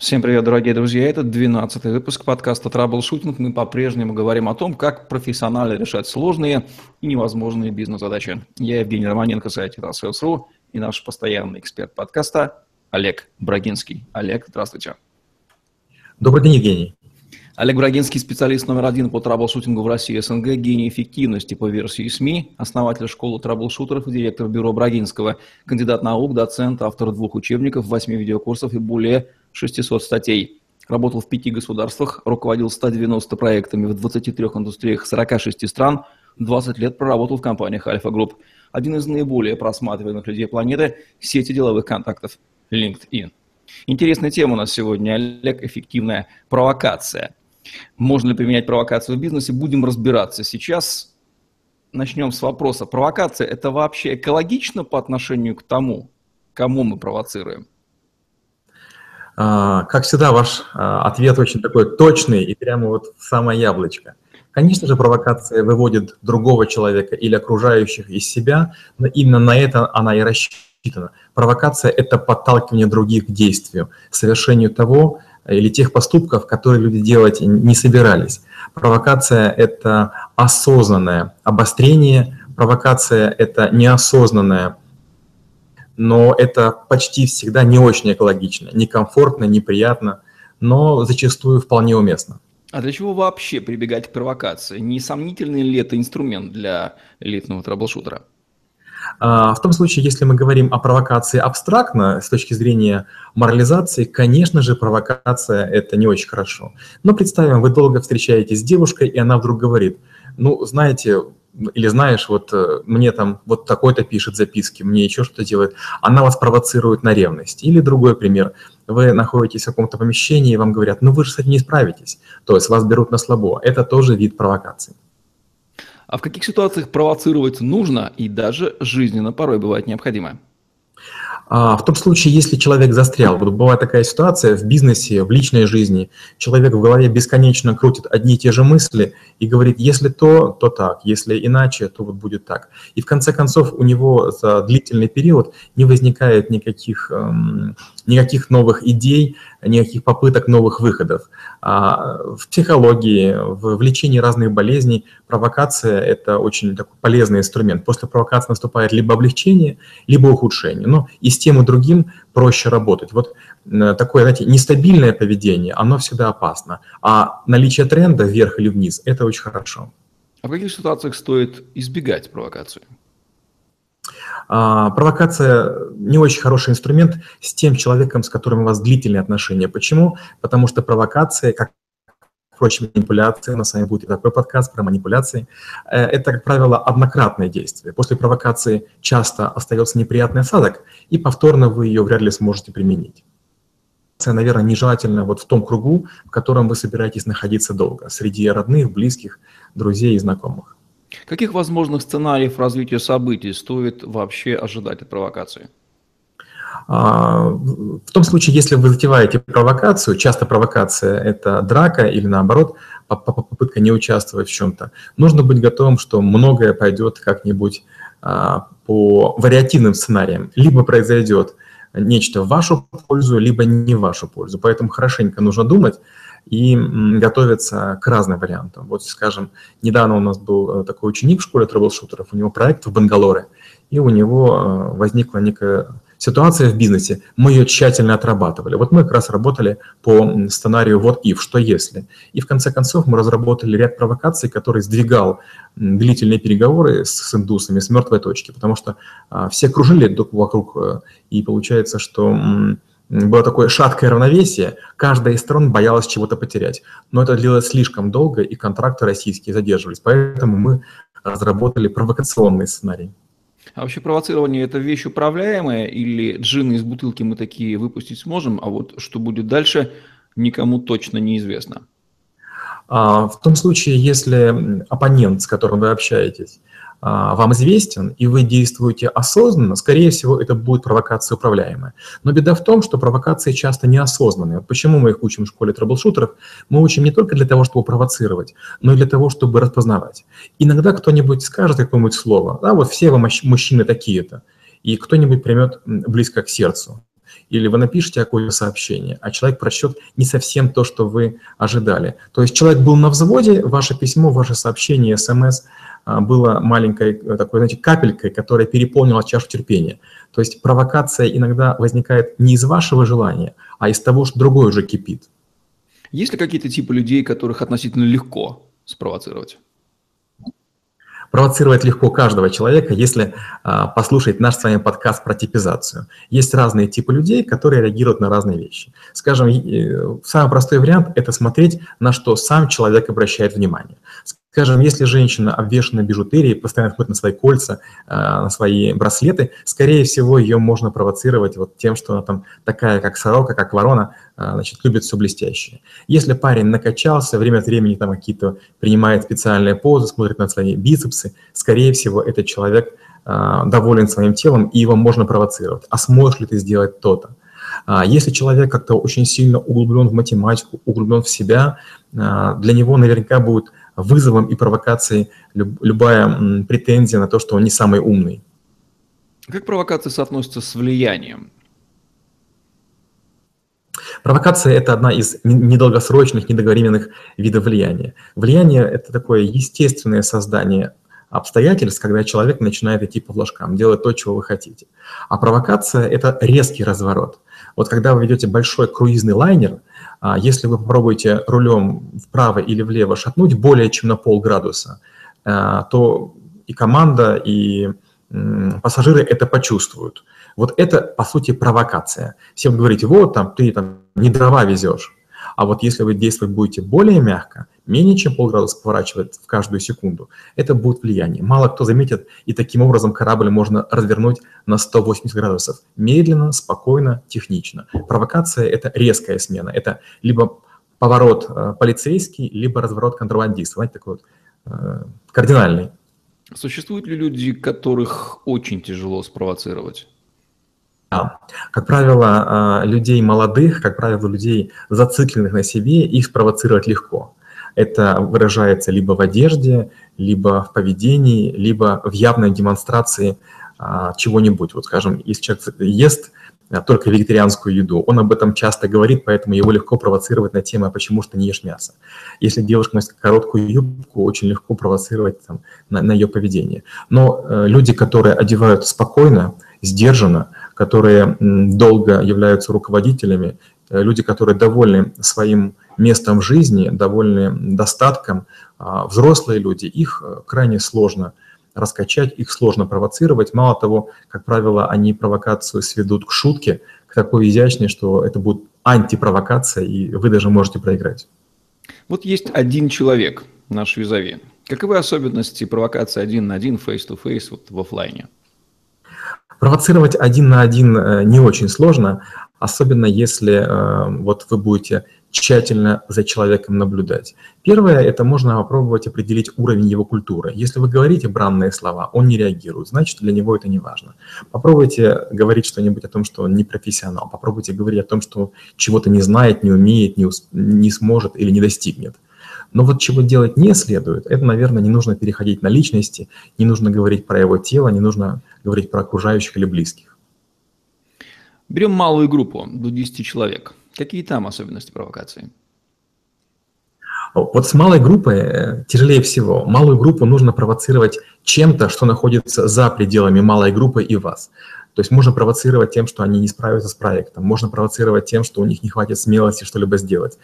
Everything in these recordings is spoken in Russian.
Всем привет, дорогие друзья. Это 12-й выпуск подкаста «Траблшутинг». Мы по-прежнему говорим о том, как профессионально решать сложные и невозможные бизнес-задачи. Я Евгений Романенко, сайт Sales.ru и наш постоянный эксперт подкаста Олег Брагинский. Олег, здравствуйте. Добрый день, Евгений. Олег Брагинский, специалист номер один по траблшутингу в России СНГ, гений эффективности по версии СМИ, основатель школы траблшутеров и директор бюро Брагинского, кандидат наук, доцент, автор двух учебников, восьми видеокурсов и более 600 статей. Работал в пяти государствах, руководил 190 проектами в 23 индустриях 46 стран, 20 лет проработал в компаниях Альфа Групп. Один из наиболее просматриваемых людей планеты – сети деловых контактов LinkedIn. Интересная тема у нас сегодня, Олег, эффективная провокация. Можно ли применять провокацию в бизнесе? Будем разбираться. Сейчас начнем с вопроса. Провокация – это вообще экологично по отношению к тому, кому мы провоцируем? А, как всегда, ваш а, ответ очень такой точный и прямо вот в самое яблочко. Конечно же, провокация выводит другого человека или окружающих из себя, но именно на это она и рассчитана. Провокация – это подталкивание других к действию, совершению того или тех поступков, которые люди делать не собирались. Провокация – это осознанное обострение, провокация – это неосознанное но это почти всегда не очень экологично, некомфортно, неприятно, но зачастую вполне уместно. А для чего вообще прибегать к провокации? Не сомнительный ли это инструмент для элитного трэблшутера? А, в том случае, если мы говорим о провокации абстрактно, с точки зрения морализации, конечно же, провокация – это не очень хорошо. Но представим, вы долго встречаетесь с девушкой, и она вдруг говорит, ну, знаете, или знаешь, вот э, мне там вот такой-то пишет записки, мне еще что-то делает, она вас провоцирует на ревность. Или другой пример, вы находитесь в каком-то помещении, и вам говорят, ну вы же с этим не справитесь, то есть вас берут на слабо. Это тоже вид провокации. А в каких ситуациях провоцировать нужно и даже жизненно порой бывает необходимо? А, в том случае, если человек застрял, вот бывает такая ситуация в бизнесе, в личной жизни, человек в голове бесконечно крутит одни и те же мысли и говорит, если то, то так, если иначе, то вот будет так. И в конце концов у него за длительный период не возникает никаких, эм, никаких новых идей, никаких попыток новых выходов. А в психологии, в лечении разных болезней провокация – это очень такой полезный инструмент. После провокации наступает либо облегчение, либо ухудшение. Но и с тем и другим проще работать. Вот э, такое, знаете, нестабильное поведение, оно всегда опасно. А наличие тренда вверх или вниз – это очень хорошо. А в каких ситуациях стоит избегать провокацию? А, провокация не очень хороший инструмент с тем человеком, с которым у вас длительные отношения. Почему? Потому что провокация, как впрочем, манипуляции, у нас с вами будет и такой подкаст про манипуляции, э, это, как правило, однократное действие. После провокации часто остается неприятный осадок, и повторно вы ее вряд ли сможете применить. Наверное, нежелательно вот в том кругу, в котором вы собираетесь находиться долго, среди родных, близких, друзей и знакомых. Каких возможных сценариев развития событий стоит вообще ожидать от провокации? А, в том случае, если вы затеваете провокацию, часто провокация – это драка или наоборот попытка не участвовать в чем-то, нужно быть готовым, что многое пойдет как-нибудь а, по вариативным сценариям. Либо произойдет нечто в вашу пользу, либо не в вашу пользу. Поэтому хорошенько нужно думать, и готовиться к разным вариантам. Вот, скажем, недавно у нас был э, такой ученик в школе трэблшутеров, у него проект в Бангалоре, и у него э, возникла некая ситуация в бизнесе, мы ее тщательно отрабатывали. Вот мы как раз работали по сценарию «вот if», что если. И в конце концов мы разработали ряд провокаций, который сдвигал длительные переговоры с индусами с мертвой точки, потому что а, все кружили вокруг, э, и получается, что было такое шаткое равновесие, каждая из сторон боялась чего-то потерять. Но это длилось слишком долго, и контракты российские задерживались. Поэтому мы разработали провокационный сценарий. А вообще провоцирование – это вещь управляемая или джины из бутылки мы такие выпустить сможем, а вот что будет дальше, никому точно неизвестно? А, в том случае, если оппонент, с которым вы общаетесь, вам известен, и вы действуете осознанно, скорее всего, это будет провокация управляемая. Но беда в том, что провокации часто неосознанные. Почему мы их учим в школе трэблшутеров? Мы учим не только для того, чтобы провоцировать, но и для того, чтобы распознавать. Иногда кто-нибудь скажет какое-нибудь слово, да, вот все вы мужчины такие-то, и кто-нибудь примет близко к сердцу. или вы напишите какое-то сообщение, а человек прочтет не совсем то, что вы ожидали. То есть человек был на взводе, ваше письмо, ваше сообщение, смс а, было маленькой э, такой, знаете, капелькой, которая переполнила чашу терпения. То есть провокация иногда возникает не из вашего желания, а из того, что другой уже кипит. Есть ли какие-то типы людей, которых относительно легко спровоцировать? Провоцировать легко каждого человека, если а, послушать наш с вами подкаст про типизацию. Есть разные типы людей, которые реагируют на разные вещи. Скажем, самый простой вариант – это смотреть, на что сам человек обращает внимание. Скажем, если женщина обвешена бижутерией, постоянно ходит на свои кольца, э, на свои браслеты, скорее всего, ее можно провоцировать вот тем, что она там такая, как сорока, как ворона, э, значит, любит все блестящее. Если парень накачался, время от времени там какие-то принимает специальные позы, смотрит на свои бицепсы, скорее всего, этот человек э, доволен своим телом, и его можно провоцировать. А сможешь ли ты сделать то-то? А если человек как-то очень сильно углублен в математику, углублен в себя, для него наверняка будет вызовом и провокацией любая претензия на то, что он не самый умный. Как провокация соотносится с влиянием? Провокация – это одна из недолгосрочных, недоговоренных видов влияния. Влияние – это такое естественное создание обстоятельств, когда человек начинает идти по флажкам, делать то, чего вы хотите. А провокация – это резкий разворот. Вот когда вы ведете большой круизный лайнер, а если вы попробуете рулем вправо или влево шатнуть более чем на полградуса, а, то и команда, и пассажиры это почувствуют. Вот это, по сути, провокация. Всем говорите, вот там ты там не дрова везешь. А вот если вы действовать будете более мягко, менее чем полградуса поворачивать в каждую секунду, это будет влияние. Мало кто заметит, и таким образом корабль можно развернуть на 180 градусов. Медленно, спокойно, технично. Провокация – это резкая смена. Это либо поворот э, полицейский, либо разворот контрабандиста. Знаете, такой вот э, кардинальный. Существуют ли люди, которых очень тяжело спровоцировать? Да. Как правило, а, людей молодых, как правило, людей зацикленных на себе, их спровоцировать легко. Это выражается либо в одежде, либо в поведении, либо в явной демонстрации а, чего-нибудь. Вот, скажем, если человек ест а, только вегетарианскую еду, он об этом часто говорит, поэтому его легко провоцировать на тему, почему что не ешь мясо. Если девушка носит короткую юбку, очень легко провоцировать там, на, на ее поведение. Но э, люди, которые одевают спокойно, сдержанно, которые долго являются руководителями, люди, которые довольны своим местом жизни, довольны достатком, а, взрослые люди, их э, крайне сложно раскачать, их сложно провоцировать. Мало того, как правило, они провокацию сведут к шутке, к такой изящной, что это будет антипровокация, и вы даже можете проиграть. Вот есть один человек, наш визави. Каковы особенности провокации один на один, face-to-face вот в офлайне? Провоцировать один на один э, не очень сложно, особенно если э, вот вы будете тщательно за человеком наблюдать. Первое, это можно попробовать определить уровень его культуры. Если вы говорите бранные слова, он не реагирует, значит, для него это не важно. Попробуйте говорить что-нибудь о том, что он не профессионал. Попробуйте говорить о том, что чего-то не знает, не умеет, не, усп- не сможет или не достигнет. Но вот чего делать не следует, это, наверное, не нужно переходить на личности, не нужно говорить про его тело, не нужно говорить про окружающих или близких. Берем малую группу, до 10 человек. Какие там особенности провокации? Вот с малой группой э, тяжелее всего. Малую группу нужно провоцировать чем-то, что находится за пределами малой группы и вас. То есть можно провоцировать тем, что они не справятся с проектом, можно провоцировать тем, что у них не хватит смелости что-либо сделать.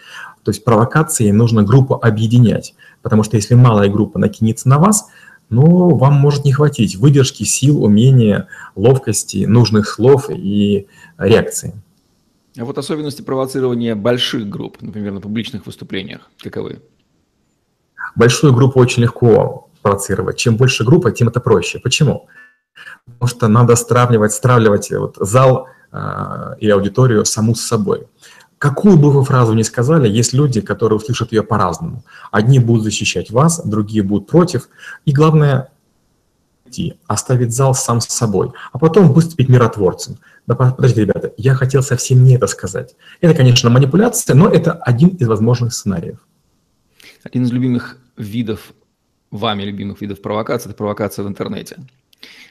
То есть провокацией нужно группу объединять, потому что если малая группа накинется на вас, ну, вам может не хватить выдержки, сил, умения, ловкости, нужных слов и реакции. А вот особенности провоцирования больших групп, например, на публичных выступлениях, каковы? Большую группу очень легко провоцировать. Чем больше группа, тем это проще. Почему? Потому что надо сравнивать, стравливать вот зал э, и аудиторию саму с собой. Какую бы вы фразу ни сказали, есть люди, которые услышат ее по-разному. Одни будут защищать вас, другие будут против. И главное, оставить зал сам с собой, а потом выступить миротворцем. Да, подождите, ребята, я хотел совсем не это сказать. Это, конечно, манипуляция, но это один из возможных сценариев. Один из любимых видов, вами любимых видов провокации – это провокация в интернете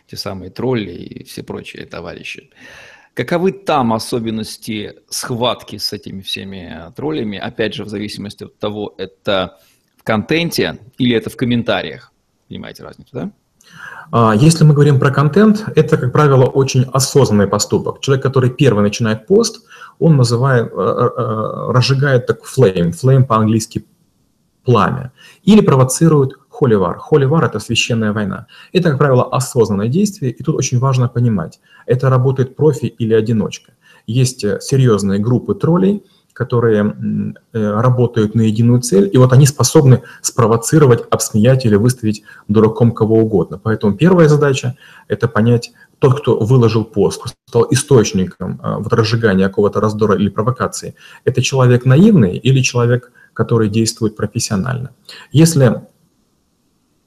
те самые тролли и все прочие товарищи. Каковы там особенности схватки с этими всеми троллями? Опять же, в зависимости от того, это в контенте или это в комментариях. Понимаете разницу, да? А, если мы говорим про контент, это, как правило, очень осознанный поступок. Человек, который первый начинает пост, он называет, э, э, э, разжигает так flame, flame по-английски пламя, или провоцирует холивар. Холивар – это священная война. Это, как правило, осознанное действие, и тут очень важно понимать, это работает профи или одиночка. Есть серьезные группы троллей – которые э, работают на единую цель, и вот они способны спровоцировать, обсмеять или выставить дураком кого угодно. Поэтому первая задача – это понять, тот, кто выложил пост, стал источником э, вот разжигания какого-то раздора или провокации, это человек наивный или человек, который действует профессионально. Если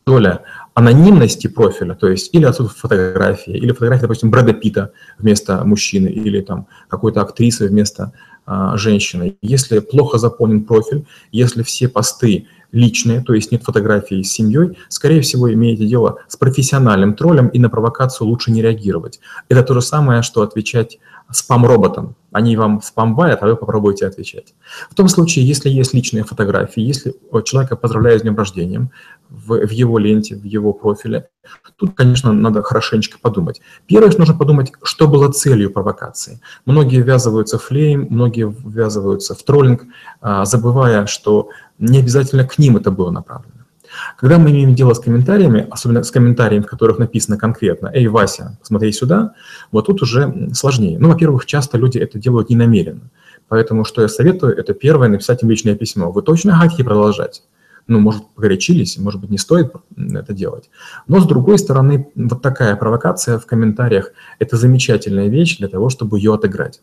доля анонимности профиля, то есть или отсутствие фотографии, или фотография, допустим, Брэда Питта вместо мужчины, или там какой-то актрисы вместо а, женщины. Если плохо заполнен профиль, если все посты личные, то есть нет фотографии с семьей, скорее всего, имеете дело с профессиональным троллем, и на провокацию лучше не реагировать. Это то же самое, что отвечать спам-роботам. Они вам спамбают, а вы попробуйте отвечать. В том случае, если есть личные фотографии, если человека поздравляют с днем рождения в, в его ленте, в его профиле, тут, конечно, надо хорошенечко подумать. Первое, нужно подумать, что было целью провокации. Многие ввязываются в флейм, многие ввязываются в троллинг, а, забывая, что не обязательно к ним это было направлено. Когда мы имеем дело с комментариями, особенно с комментариями, в которых написано конкретно «Эй, Вася, смотри сюда», вот тут уже сложнее. Ну, во-первых, часто люди это делают ненамеренно. Поэтому что я советую, это первое, написать им личное письмо. Вы точно хотите продолжать? Ну, может, погорячились, может быть, не стоит это делать. Но, с другой стороны, вот такая провокация в комментариях – это замечательная вещь для того, чтобы ее отыграть.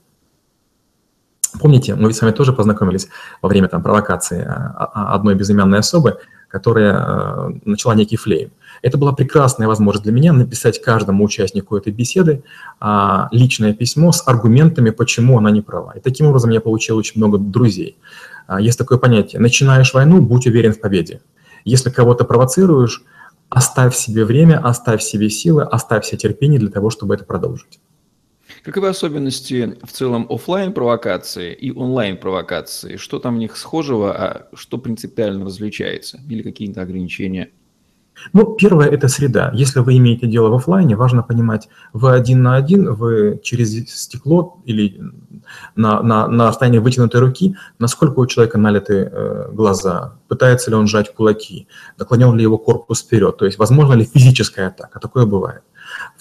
Помните, мы с вами тоже познакомились во время там, провокации а, а, одной безымянной особы, которая э, начала некий флейм. Это была прекрасная возможность для меня написать каждому участнику этой беседы а, личное письмо с аргументами, почему она не права. И таким образом я получил очень много друзей. Есть такое понятие «начинаешь войну, будь уверен в победе». Если кого-то провоцируешь, оставь себе время, оставь себе силы, оставь себе терпение для того, чтобы это продолжить. Каковы особенности в целом офлайн провокации и онлайн провокации? Что там в них схожего, а что принципиально различается? Или какие-то ограничения? Ну, первое – это среда. Если вы имеете дело в офлайне, важно понимать, вы один на один, вы через стекло или на, на, на расстоянии вытянутой руки, насколько у человека налиты э, глаза, пытается ли он сжать кулаки, наклонен ли его корпус вперед, то есть возможно ли физическая атака, такое бывает.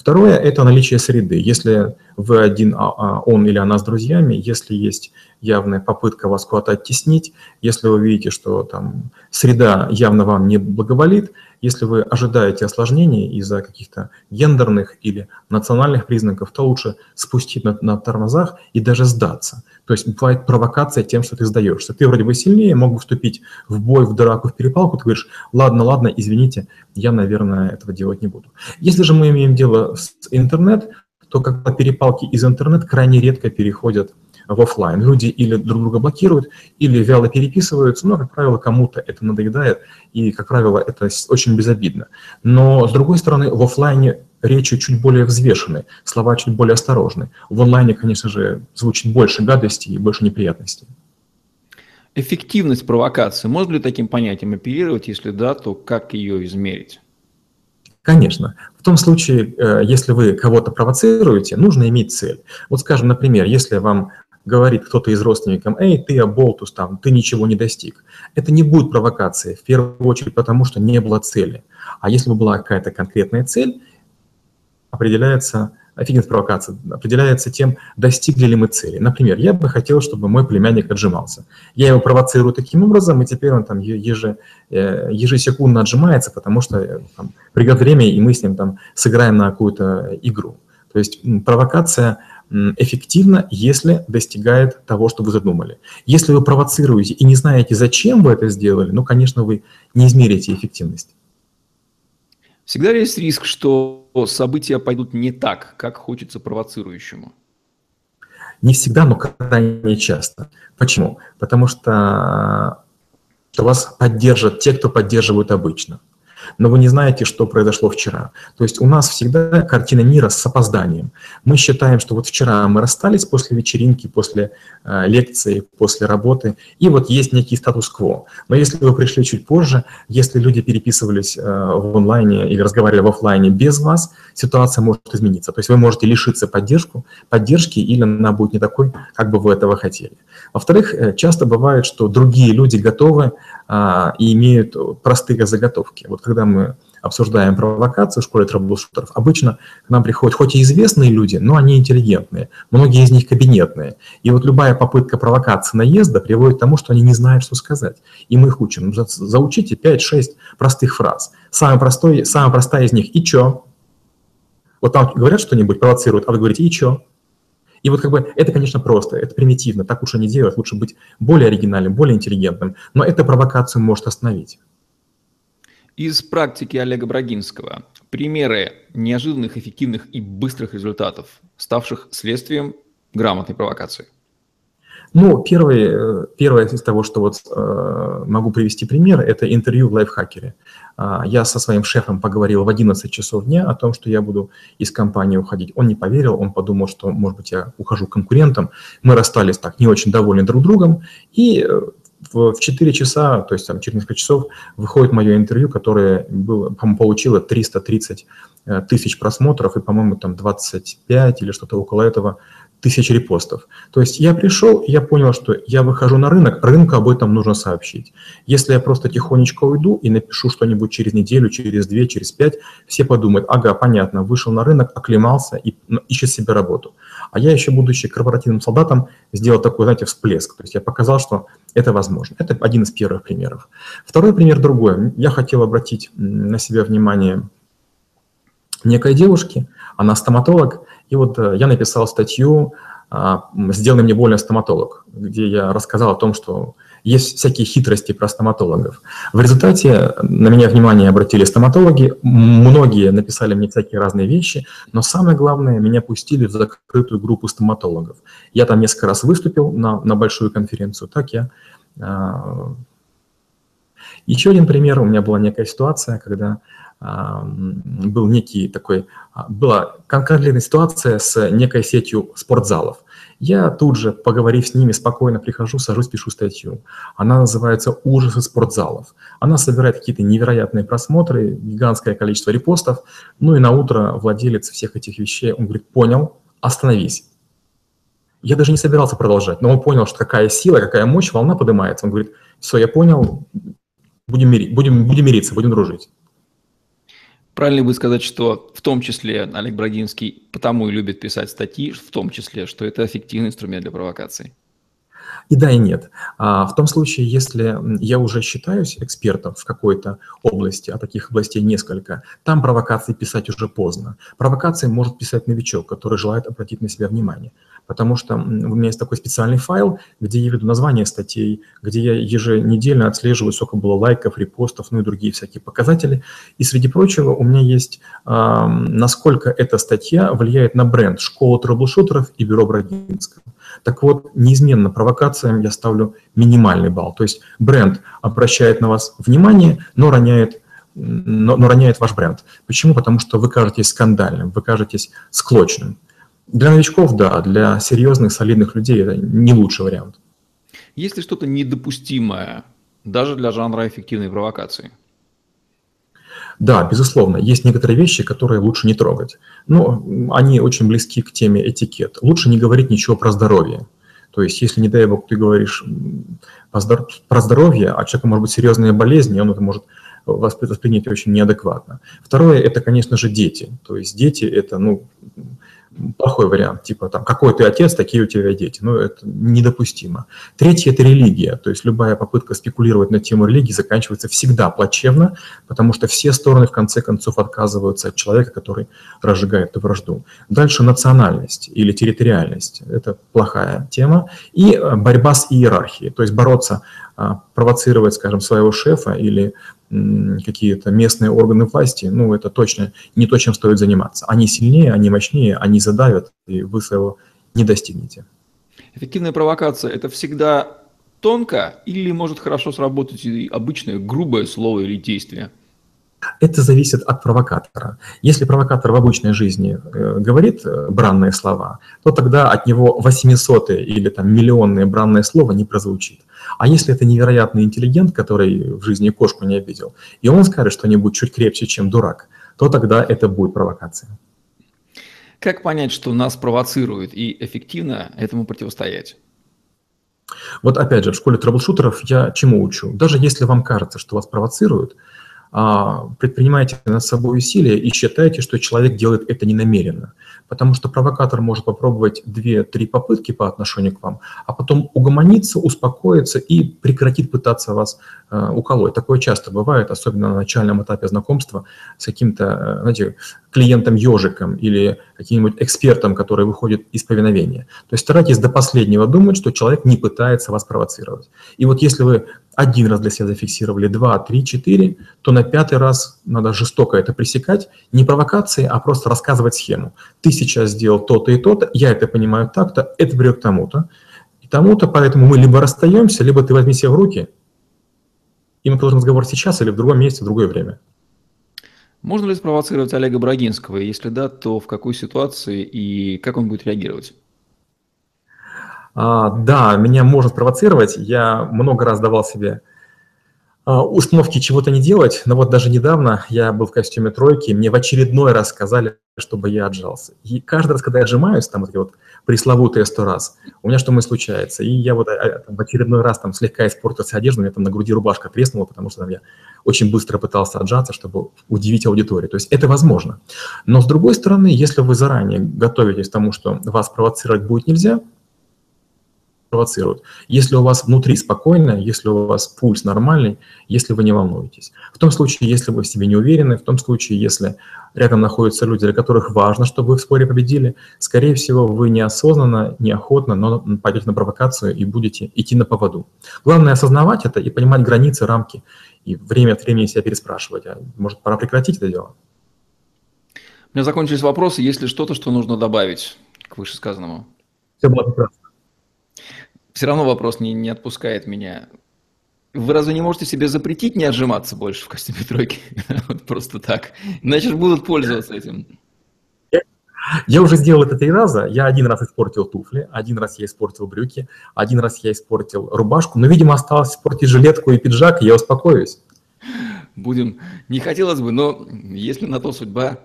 Второе – это наличие среды. Если вы один, а, а, он или она с друзьями, если есть явная попытка вас куда-то оттеснить, если вы видите, что там среда явно вам не благоволит, если вы ожидаете осложнений из-за каких-то гендерных или национальных признаков, то лучше спустить на, на тормозах и даже сдаться. То есть бывает провокация тем, что ты сдаешься. Ты вроде бы сильнее, мог бы вступить в бой, в драку, в перепалку, ты говоришь, ладно, ладно, извините, я, наверное, этого делать не буду. Если же мы имеем дело с интернет, то когда перепалки из интернет крайне редко переходят офлайн. Люди или друг друга блокируют, или вяло переписываются, но, как правило, кому-то это надоедает, и, как правило, это очень безобидно. Но, с другой стороны, в офлайне речи чуть более взвешены, слова чуть более осторожны. В онлайне, конечно же, звучит больше гадостей и больше неприятностей. Эффективность провокации, можно ли таким понятием оперировать? Если да, то как ее измерить? Конечно. В том случае, э, если вы кого-то провоцируете, нужно иметь цель. Вот скажем, например, если вам говорит кто-то из родственников, эй, ты оболтус, там, ты ничего не достиг. Это не будет провокацией, в первую очередь потому, что не было цели. А если бы была какая-то конкретная цель, определяется, эффективность провокации определяется тем, достигли ли мы цели. Например, я бы хотел, чтобы мой племянник отжимался. Я его провоцирую таким образом, и теперь он там еже, э, ежесекундно отжимается, потому что э, там, придет время, и мы с ним там сыграем на какую-то игру. То есть провокация эффективно, если достигает того, что вы задумали. Если вы провоцируете и не знаете, зачем вы это сделали, ну, конечно, вы не измерите эффективность. Всегда есть риск, что события пойдут не так, как хочется провоцирующему? Не всегда, но крайне часто. Почему? Потому что вас поддержат те, кто поддерживают обычно. Но вы не знаете, что произошло вчера. То есть у нас всегда картина мира с опозданием. Мы считаем, что вот вчера мы расстались после вечеринки, после э, лекции, после работы, и вот есть некий статус-кво. Но если вы пришли чуть позже, если люди переписывались э, в онлайне или разговаривали в офлайне без вас, ситуация может измениться. То есть вы можете лишиться поддержку, поддержки, или она будет не такой, как бы вы этого хотели. Во-вторых, э, часто бывает, что другие люди готовы а, и имеют простые заготовки. Вот когда мы обсуждаем провокацию в школе трэблшутеров, обычно к нам приходят хоть и известные люди, но они интеллигентные, многие из них кабинетные. И вот любая попытка провокации наезда приводит к тому, что они не знают, что сказать. И мы их учим. Заучите 5-6 простых фраз. Самый простой, самая простая из них «и чё?». Вот там говорят что-нибудь, провоцируют, а вы говорите «и чё?». И вот как бы это, конечно, просто, это примитивно, так лучше не делать, лучше быть более оригинальным, более интеллигентным, но эта провокацию может остановить. Из практики Олега Брагинского примеры неожиданных, эффективных и быстрых результатов, ставших следствием грамотной провокации. Ну, первый, э, первое из того, что вот э, могу привести пример, это интервью в лайфхакере. Э, я со своим шефом поговорил в 11 часов дня о том, что я буду из компании уходить. Он не поверил, он подумал, что, может быть, я ухожу конкурентом. Мы расстались так, не очень довольны друг другом. И э, в, в 4 часа, то есть там, через несколько часов, выходит мое интервью, которое было, получило 330 э, тысяч просмотров и, по-моему, там 25 или что-то около этого тысяч репостов. То есть я пришел, я понял, что я выхожу на рынок, рынку об этом нужно сообщить. Если я просто тихонечко уйду и напишу что-нибудь через неделю, через две, через пять, все подумают, ага, понятно, вышел на рынок, оклемался и ну, ищет себе работу. А я еще, будучи корпоративным солдатом, сделал такой, знаете, всплеск. То есть я показал, что это возможно. Это один из первых примеров. Второй пример другой. Я хотел обратить на себя внимание некой девушки, она стоматолог, и вот э, я написал статью а, «Сделай мне больно стоматолог», где я рассказал о том, что есть всякие хитрости про стоматологов. В результате на меня внимание обратили стоматологи, многие написали мне всякие разные вещи, но самое главное, меня пустили в закрытую группу стоматологов. Я там несколько раз выступил на, на большую конференцию, так я... А, еще один пример, у меня была некая ситуация, когда был некий такой, а, была конкретная ситуация с некой сетью спортзалов. Я тут же, поговорив с ними, спокойно прихожу, сажусь, пишу статью. Она называется «Ужасы спортзалов». Она собирает какие-то невероятные просмотры, гигантское количество репостов. Ну и на утро владелец всех этих вещей, он говорит, понял, остановись. Я даже не собирался продолжать, но он понял, что какая сила, какая мощь, волна поднимается. Он говорит, все, я понял, будем, мири, будем, будем мириться, будем дружить. Правильно будет сказать, что в том числе Олег Брагинский потому и любит писать статьи, в том числе, что это эффективный инструмент для провокации. И да, и нет. А в том случае, если я уже считаюсь экспертом в какой-то области, а таких областей несколько, там провокации писать уже поздно. Провокации может писать новичок, который желает обратить на себя внимание потому что у меня есть такой специальный файл, где я веду название статей, где я еженедельно отслеживаю, сколько было лайков, репостов, ну и другие всякие показатели. И среди прочего у меня есть, насколько эта статья влияет на бренд школы трэблшутеров и бюро Брагинского. Так вот, неизменно провокациям я ставлю минимальный балл. То есть бренд обращает на вас внимание, но роняет но, но роняет ваш бренд. Почему? Потому что вы кажетесь скандальным, вы кажетесь склочным. Для новичков, да, для серьезных, солидных людей это не лучший вариант. Есть ли что-то недопустимое даже для жанра эффективной провокации? Да, безусловно, есть некоторые вещи, которые лучше не трогать. Но они очень близки к теме этикет. Лучше не говорить ничего про здоровье. То есть, если, не дай бог, ты говоришь про здоровье, а человеку может быть серьезные болезни, он это может воспринять очень неадекватно. Второе – это, конечно же, дети. То есть дети – это, ну, плохой вариант, типа там, какой ты отец, такие у тебя дети. Ну, это недопустимо. Третье – это религия. То есть любая попытка спекулировать на тему религии заканчивается всегда плачевно, потому что все стороны в конце концов отказываются от человека, который разжигает эту вражду. Дальше национальность или территориальность – это плохая тема. И э, борьба с иерархией, то есть бороться, провоцировать, скажем, своего шефа или какие-то местные органы власти, ну, это точно не то, чем стоит заниматься. Они сильнее, они мощнее, они задавят, и вы своего не достигнете. Эффективная провокация – это всегда тонко или может хорошо сработать и обычное грубое слово или действие? Это зависит от провокатора. Если провокатор в обычной жизни э, говорит э, бранные слова, то тогда от него 800 или там миллионное бранное слово не прозвучит. А если это невероятный интеллигент, который в жизни кошку не обидел, и он скажет что-нибудь чуть крепче, чем дурак, то тогда это будет провокация. Как понять, что нас провоцирует и эффективно этому противостоять? Вот опять же, в школе трэблшутеров я чему учу? Даже если вам кажется, что вас провоцируют, предпринимайте над собой усилия и считайте, что человек делает это ненамеренно потому что провокатор может попробовать 2-3 попытки по отношению к вам, а потом угомониться, успокоиться и прекратит пытаться вас э, уколоть. Такое часто бывает, особенно на начальном этапе знакомства с каким-то, э, знаете, клиентом-ежиком или каким-нибудь экспертом, который выходит из повиновения. То есть старайтесь до последнего думать, что человек не пытается вас провоцировать. И вот если вы один раз для себя зафиксировали, два, три, четыре, то на пятый раз надо жестоко это пресекать, не провокации, а просто рассказывать схему. Ты сейчас сделал то-то и то-то, я это понимаю так-то, это приведет к тому-то, и тому-то, поэтому мы либо расстаемся, либо ты возьми себя в руки, и мы продолжим разговор сейчас или в другом месте, в другое время. Можно ли спровоцировать Олега Брагинского? Если да, то в какой ситуации и как он будет реагировать? А, да, меня можно спровоцировать. Я много раз давал себе а, установки чего-то не делать, но вот даже недавно я был в костюме тройки, мне в очередной раз сказали, чтобы я отжался. И каждый раз, когда я отжимаюсь, там вот эти вот пресловутые сто раз, у меня что-то случается. И я вот а, там, в очередной раз там слегка испортился одежда, у меня там на груди рубашка треснула, потому что там я очень быстро пытался отжаться, чтобы удивить аудиторию. То есть это возможно. Но с другой стороны, если вы заранее готовитесь к тому, что вас провоцировать будет нельзя – провоцируют. Если у вас внутри спокойно, если у вас пульс нормальный, если вы не волнуетесь. В том случае, если вы в себе не уверены, в том случае, если рядом находятся люди, для которых важно, чтобы вы в споре победили, скорее всего, вы неосознанно, неохотно, но пойдете на провокацию и будете идти на поводу. Главное осознавать это и понимать границы, рамки, и время от времени себя переспрашивать, а может, пора прекратить это дело? У меня закончились вопросы. Есть ли что-то, что нужно добавить к вышесказанному? Все было прекрасно все равно вопрос не, не отпускает меня. Вы разве не можете себе запретить не отжиматься больше в костюме тройки? вот просто так. Иначе же будут пользоваться этим. Я уже сделал это три раза. Я один раз испортил туфли, один раз я испортил брюки, один раз я испортил рубашку. Но, видимо, осталось испортить жилетку и пиджак, и я успокоюсь. Будем. Не хотелось бы, но если на то судьба,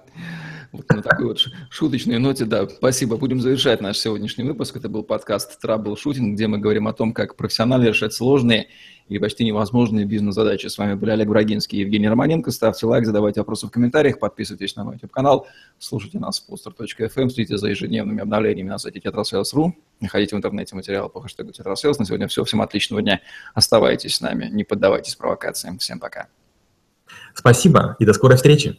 вот на такой вот шуточной ноте, да, спасибо. Будем завершать наш сегодняшний выпуск. Это был подкаст Trouble Shooting, где мы говорим о том, как профессионально решать сложные и почти невозможные бизнес-задачи. С вами были Олег Брагинский и Евгений Романенко. Ставьте лайк, задавайте вопросы в комментариях, подписывайтесь на мой YouTube-канал, слушайте нас в poster.fm, следите за ежедневными обновлениями на сайте tetrasales.ru, находите в интернете материалы по хэштегу tetrasales. На сегодня все. Всем отличного дня. Оставайтесь с нами, не поддавайтесь провокациям. Всем пока. Спасибо и до скорой встречи.